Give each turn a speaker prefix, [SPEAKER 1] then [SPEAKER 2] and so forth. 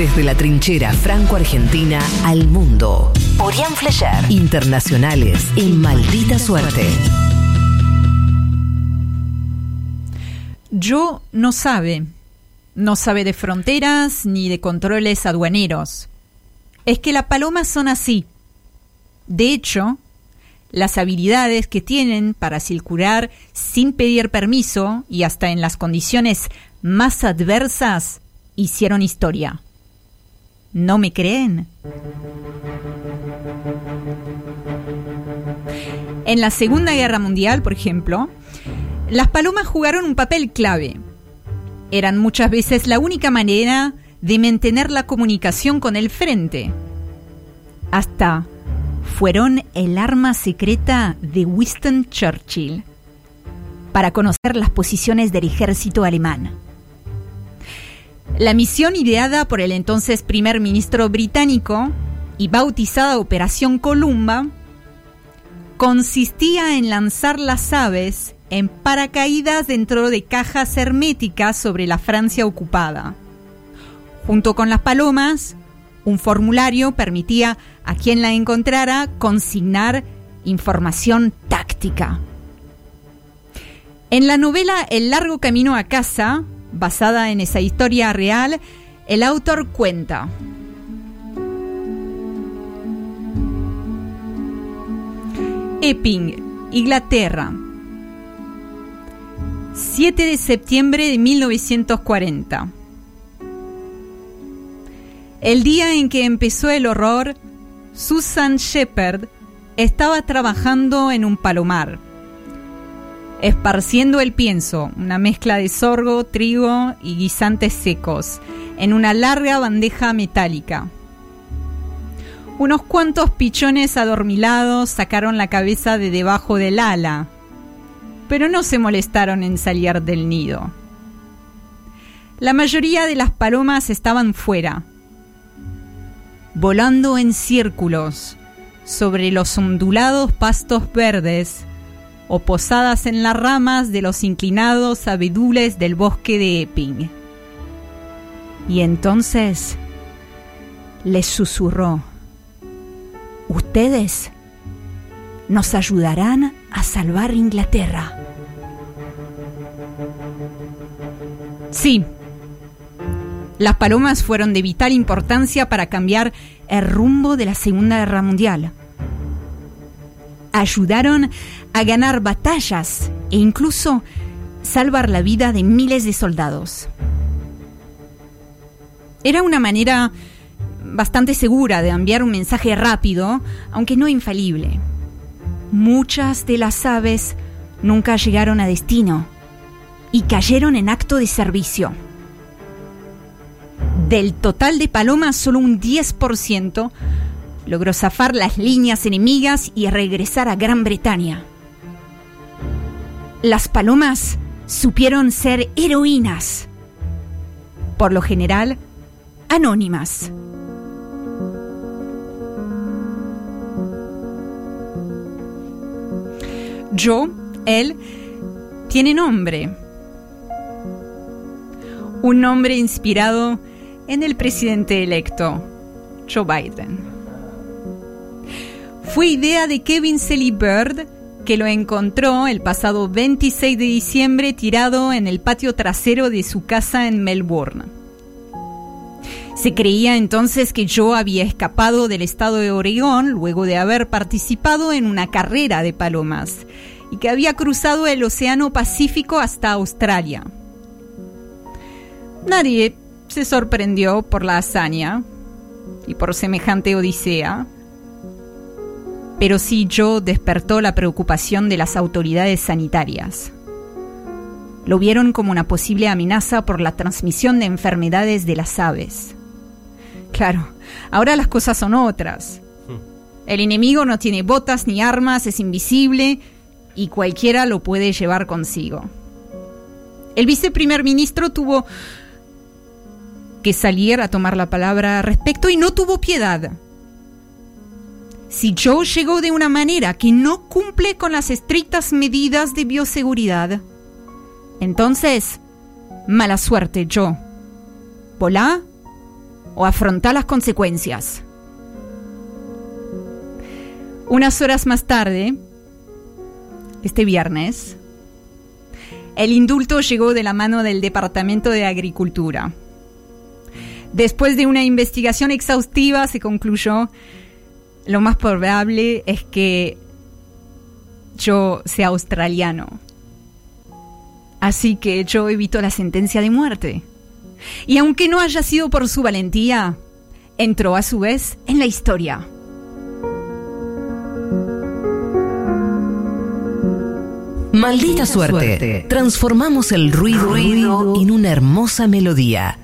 [SPEAKER 1] Desde la trinchera franco-argentina al mundo. Orián Flecher. Internacionales en maldita suerte.
[SPEAKER 2] Yo no sabe. No sabe de fronteras ni de controles aduaneros. Es que las palomas son así. De hecho, las habilidades que tienen para circular sin pedir permiso y hasta en las condiciones más adversas hicieron historia. ¿No me creen? En la Segunda Guerra Mundial, por ejemplo, las palomas jugaron un papel clave. Eran muchas veces la única manera de mantener la comunicación con el frente. Hasta fueron el arma secreta de Winston Churchill para conocer las posiciones del ejército alemán. La misión ideada por el entonces primer ministro británico y bautizada Operación Columba consistía en lanzar las aves en paracaídas dentro de cajas herméticas sobre la Francia ocupada. Junto con las palomas, un formulario permitía a quien la encontrara consignar información táctica. En la novela El largo camino a casa, basada en esa historia real, el autor cuenta. Epping, Inglaterra. 7 de septiembre de 1940. El día en que empezó el horror, Susan Shepard estaba trabajando en un palomar, esparciendo el pienso, una mezcla de sorgo, trigo y guisantes secos, en una larga bandeja metálica. Unos cuantos pichones adormilados sacaron la cabeza de debajo del ala, pero no se molestaron en salir del nido. La mayoría de las palomas estaban fuera, volando en círculos sobre los ondulados pastos verdes o posadas en las ramas de los inclinados abedules del bosque de Epping. Y entonces les susurró, ustedes nos ayudarán a salvar Inglaterra. Sí, las palomas fueron de vital importancia para cambiar el rumbo de la Segunda Guerra Mundial. Ayudaron a ganar batallas e incluso salvar la vida de miles de soldados. Era una manera bastante segura de enviar un mensaje rápido, aunque no infalible. Muchas de las aves nunca llegaron a destino y cayeron en acto de servicio. Del total de palomas, solo un 10% logró zafar las líneas enemigas y regresar a Gran Bretaña. Las palomas supieron ser heroínas, por lo general anónimas. Yo, él, tiene nombre. Un nombre inspirado en el presidente electo, Joe Biden. Fue idea de Kevin Selly Bird, que lo encontró el pasado 26 de diciembre tirado en el patio trasero de su casa en Melbourne. Se creía entonces que Joe había escapado del estado de Oregón luego de haber participado en una carrera de palomas y que había cruzado el Océano Pacífico hasta Australia. Nadie se sorprendió por la hazaña y por semejante odisea, pero sí Joe despertó la preocupación de las autoridades sanitarias. Lo vieron como una posible amenaza por la transmisión de enfermedades de las aves. Claro, ahora las cosas son otras. El enemigo no tiene botas ni armas, es invisible y cualquiera lo puede llevar consigo. El viceprimer ministro tuvo que salir a tomar la palabra al respecto y no tuvo piedad. Si Joe llegó de una manera que no cumple con las estrictas medidas de bioseguridad, entonces, mala suerte, Joe. Volá o afronta las consecuencias. Unas horas más tarde, este viernes, el indulto llegó de la mano del Departamento de Agricultura. Después de una investigación exhaustiva se concluyó lo más probable es que yo sea australiano. Así que yo evito la sentencia de muerte. Y aunque no haya sido por su valentía, entró a su vez en la historia.
[SPEAKER 1] Maldita suerte. Transformamos el ruido, ruido en una hermosa melodía.